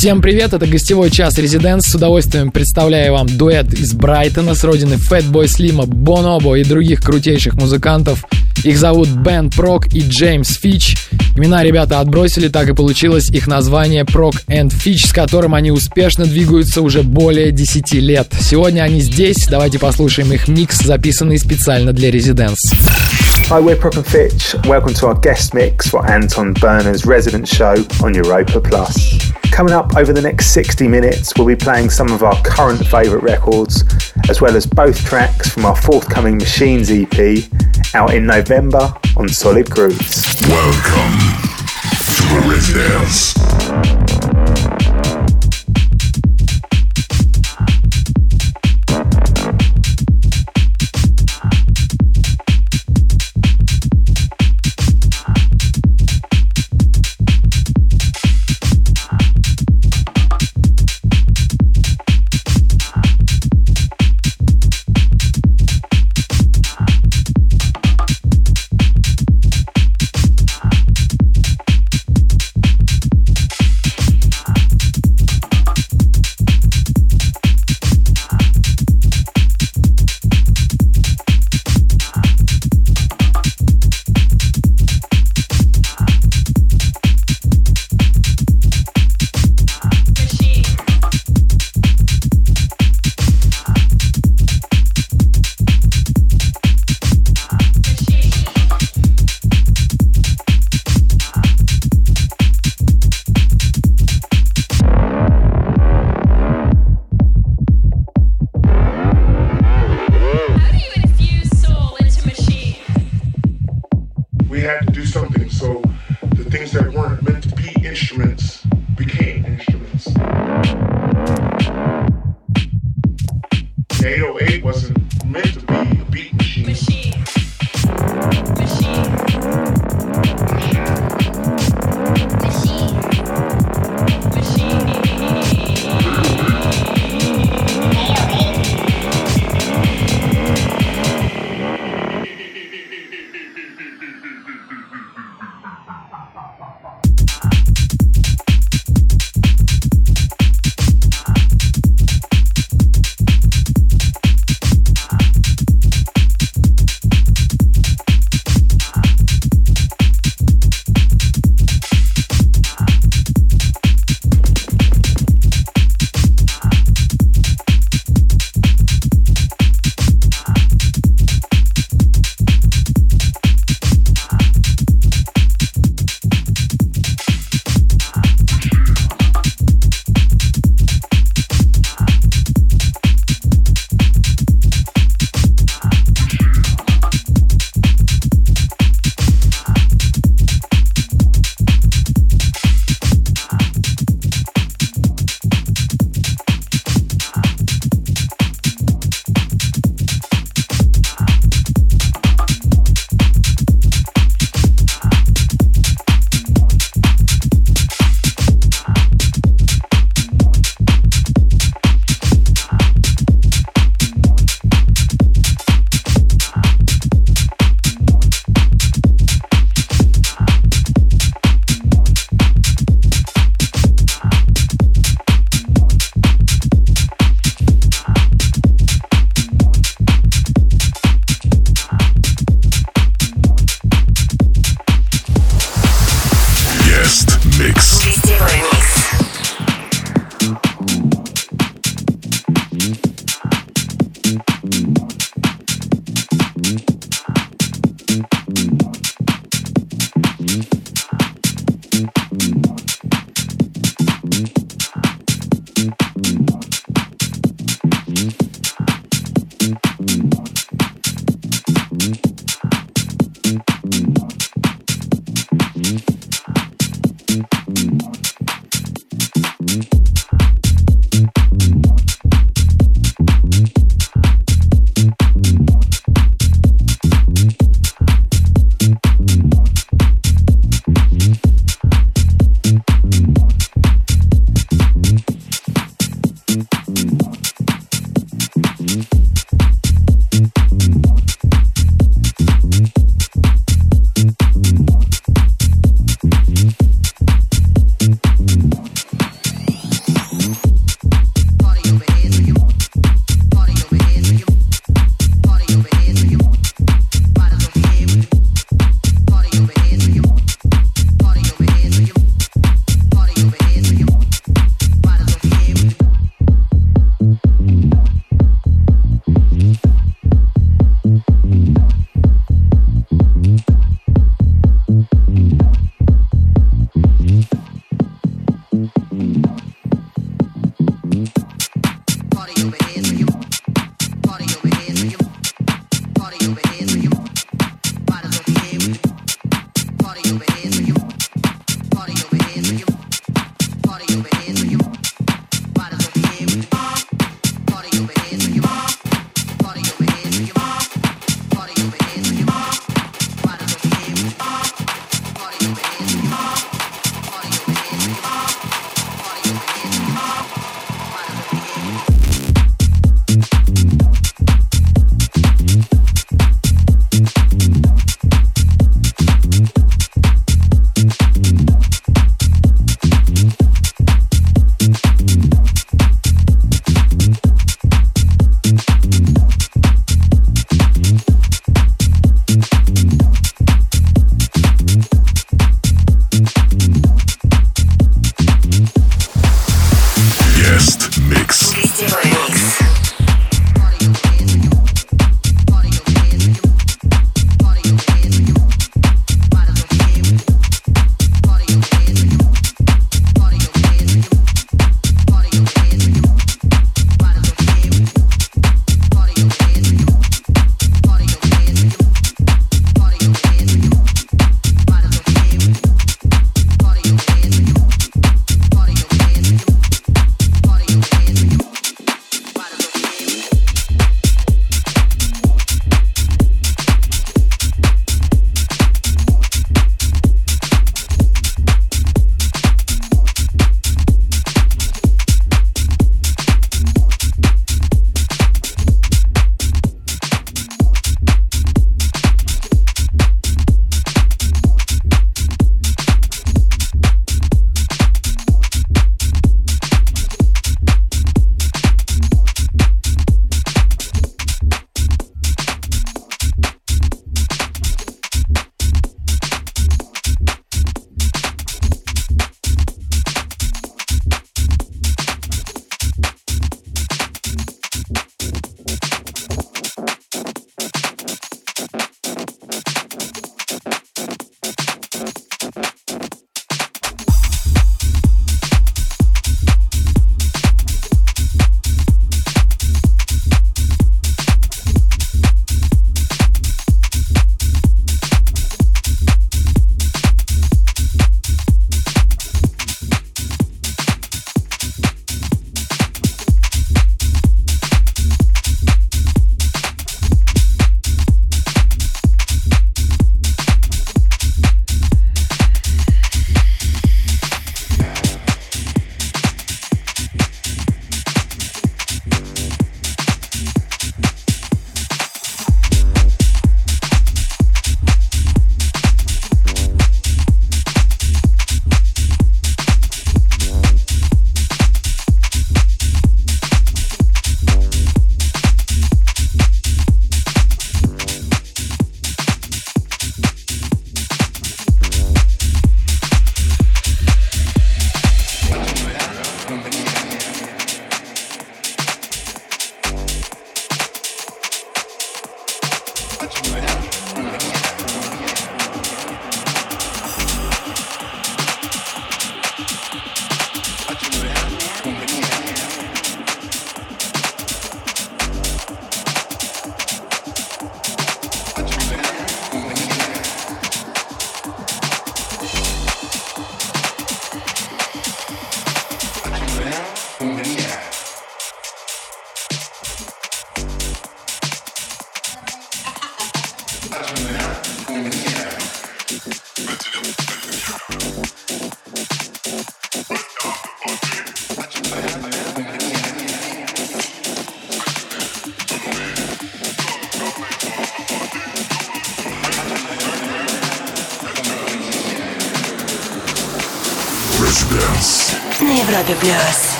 Всем привет, это гостевой час Резиденс. С удовольствием представляю вам дуэт из Брайтона с родины Fatboy Slim, Бонобо и других крутейших музыкантов. Их зовут Бен Прок и Джеймс Фич. Имена ребята отбросили, так и получилось их название Прок and Фич, с которым они успешно двигаются уже более 10 лет. Сегодня они здесь, давайте послушаем их микс, записанный специально для Резиденс. Hi, we're Proc and Fitch. Welcome to our guest mix for Anton Berner's resident show on Europa Plus. Coming up over the next 60 minutes, we'll be playing some of our current favourite records, as well as both tracks from our forthcoming Machines EP out in November on Solid Grooves. Welcome to the Residence.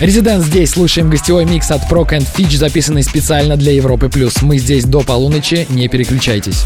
Резидент здесь. Слушаем гостевой микс от Proc and Fitch, записанный специально для Европы+. плюс. Мы здесь до полуночи, не переключайтесь.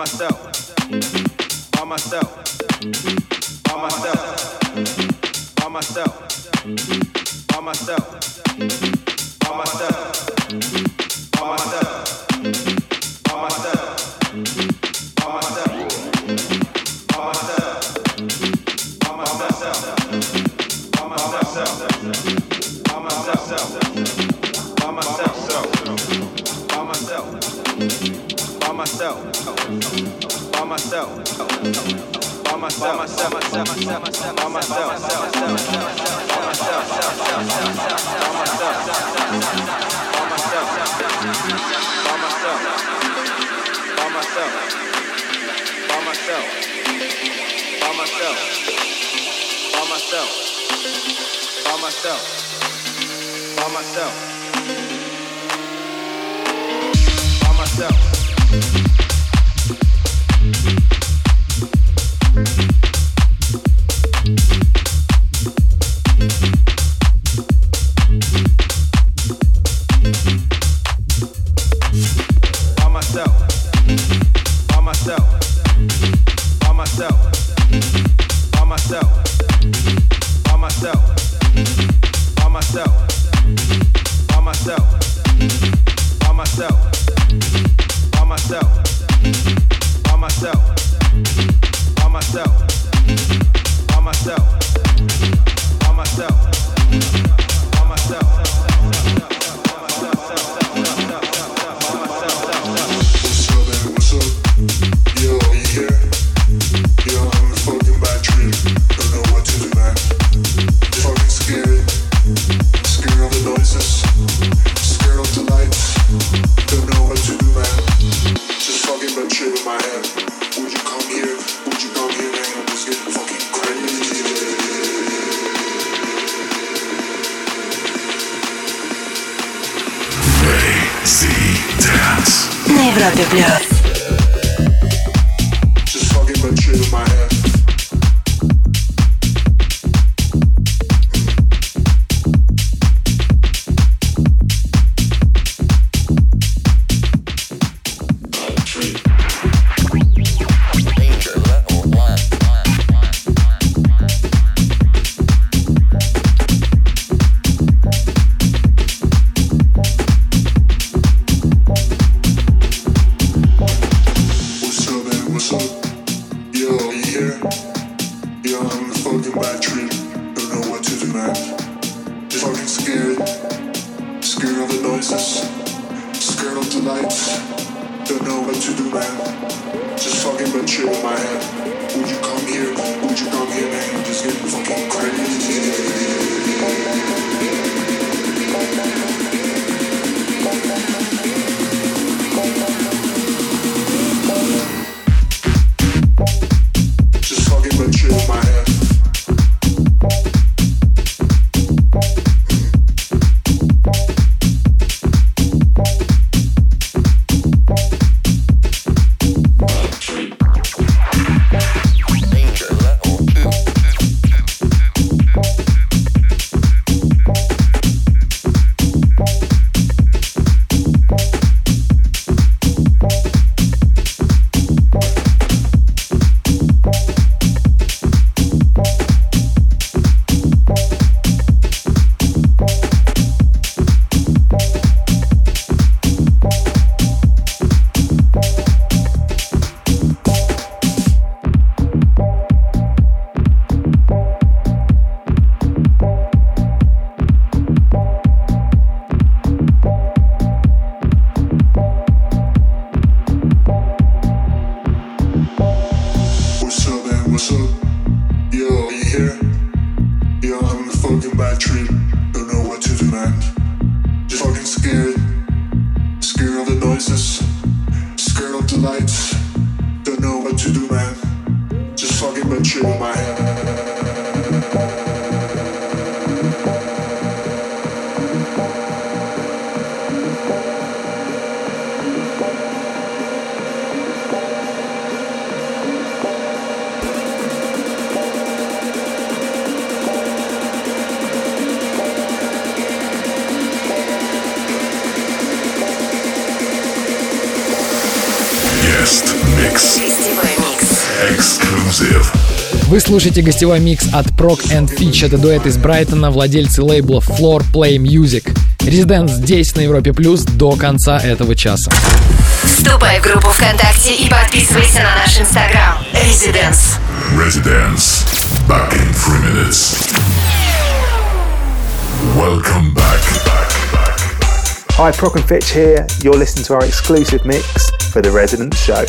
myself. By myself. By myself. By myself. By myself. myself, myself, myself, myself, by myself, myself, myself, by myself, myself, myself, by myself, by myself, by myself, by myself, by myself, by myself, by myself, by myself, by myself, by myself. Вы слушаете гостевой микс от Proc and Fitch. Это дуэт из Брайтона, владельцы лейблов Floor Play Music. Резидент здесь, на Европе Плюс, до конца этого часа. Вступай в группу ВКонтакте и подписывайся на наш Инстаграм. Residence. Residence. Back in three minutes. Welcome back. back, back. Hi, Proc and Fitch here. You're listening to our exclusive mix for the Residence Show.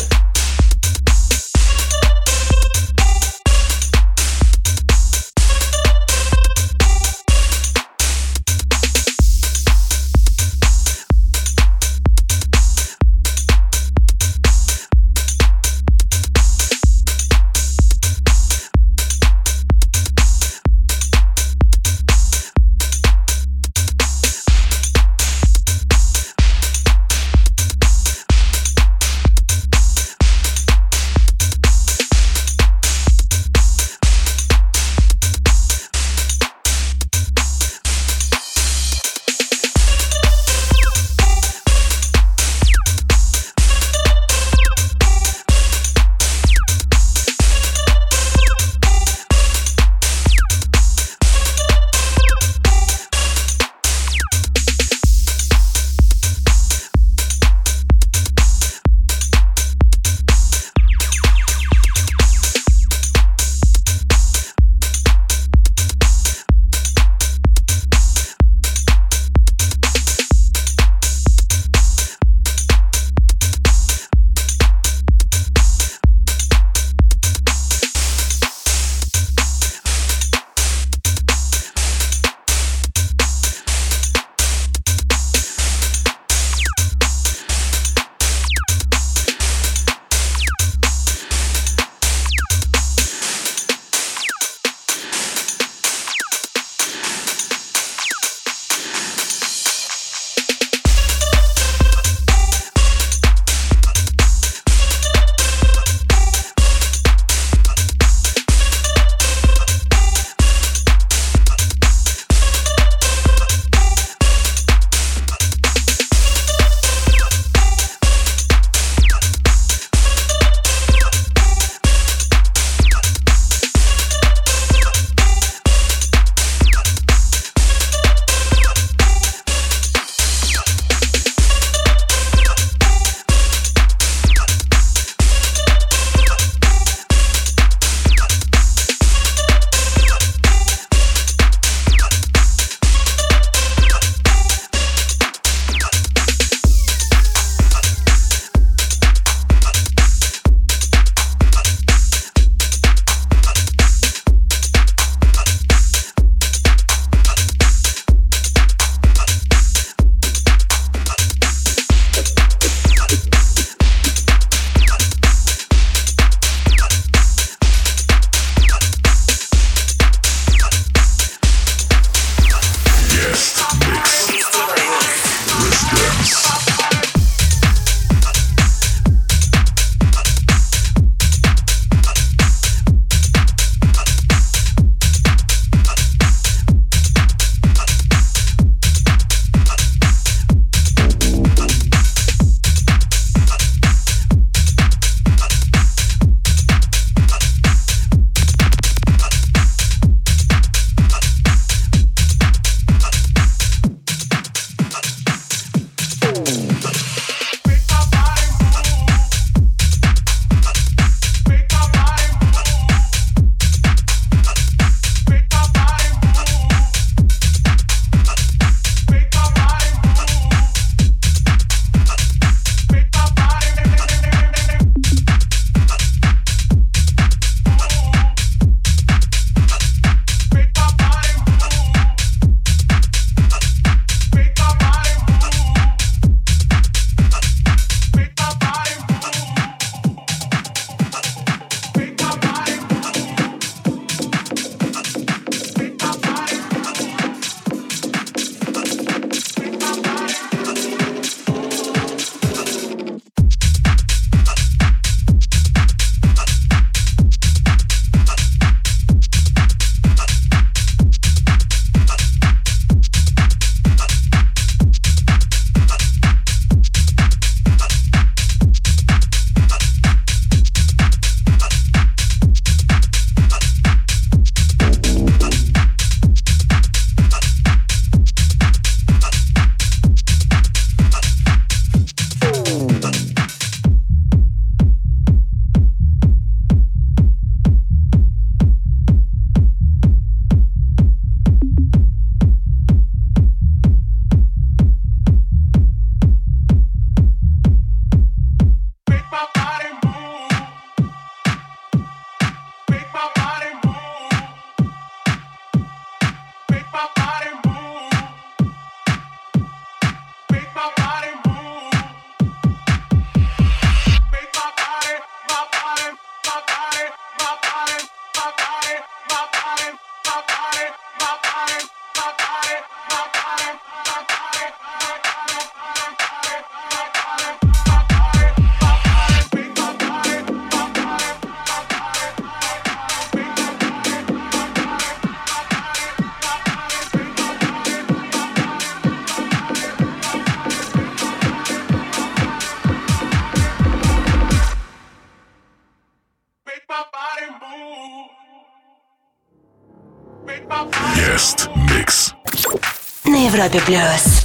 Европе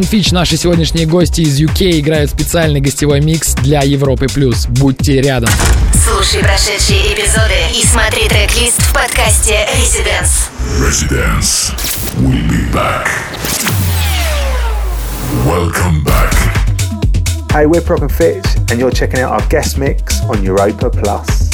and Fitch, наши сегодняшние гости из UK, играют специальный гостевой микс для Европы+. плюс. Будьте рядом. Слушай прошедшие эпизоды и смотри трек-лист в подкасте Residence. Residence. We'll be back. Welcome back. Hey, we're Prop and Fitch, and you're checking out our guest mix on Europa Plus.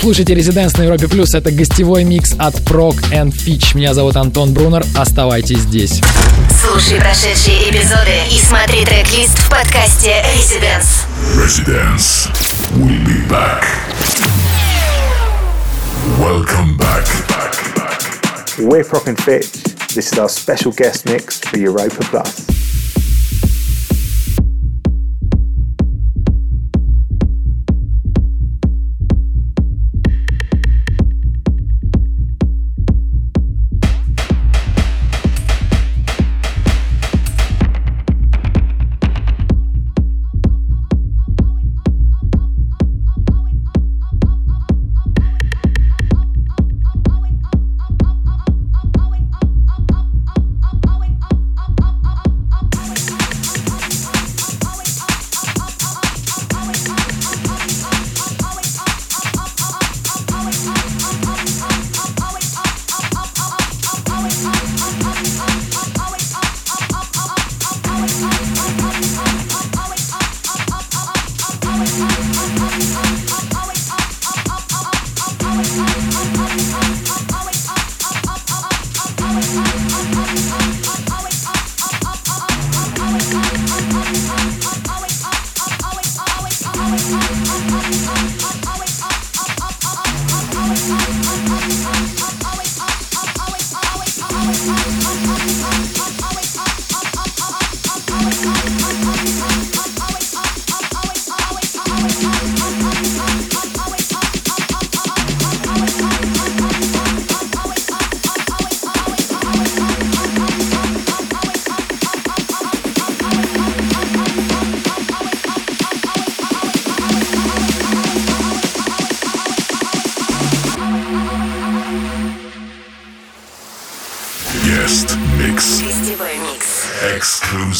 Слушаете Резиденс на Европе Плюс. Это гостевой микс от Prog and Fitch. Меня зовут Антон Брунер. Оставайтесь здесь. Слушай прошедшие эпизоды и смотри трек-лист в подкасте Residence. Residence. We'll be back. Welcome back. back, back, back. We're Proc and Fitch. This is our special guest mix for Europa Plus.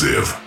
Exclusive.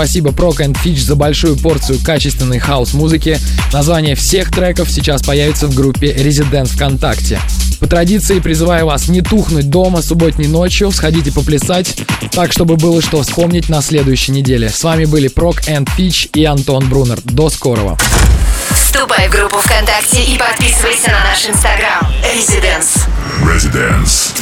Спасибо Proc and Fitch за большую порцию качественной хаос-музыки. Название всех треков сейчас появится в группе Residents ВКонтакте. По традиции призываю вас не тухнуть дома субботней ночью, сходите поплясать, так, чтобы было что вспомнить на следующей неделе. С вами были Proc and Fitch и Антон Брунер. До скорого. Вступай в группу ВКонтакте и подписывайся на наш инстаграм. Residence. Residence.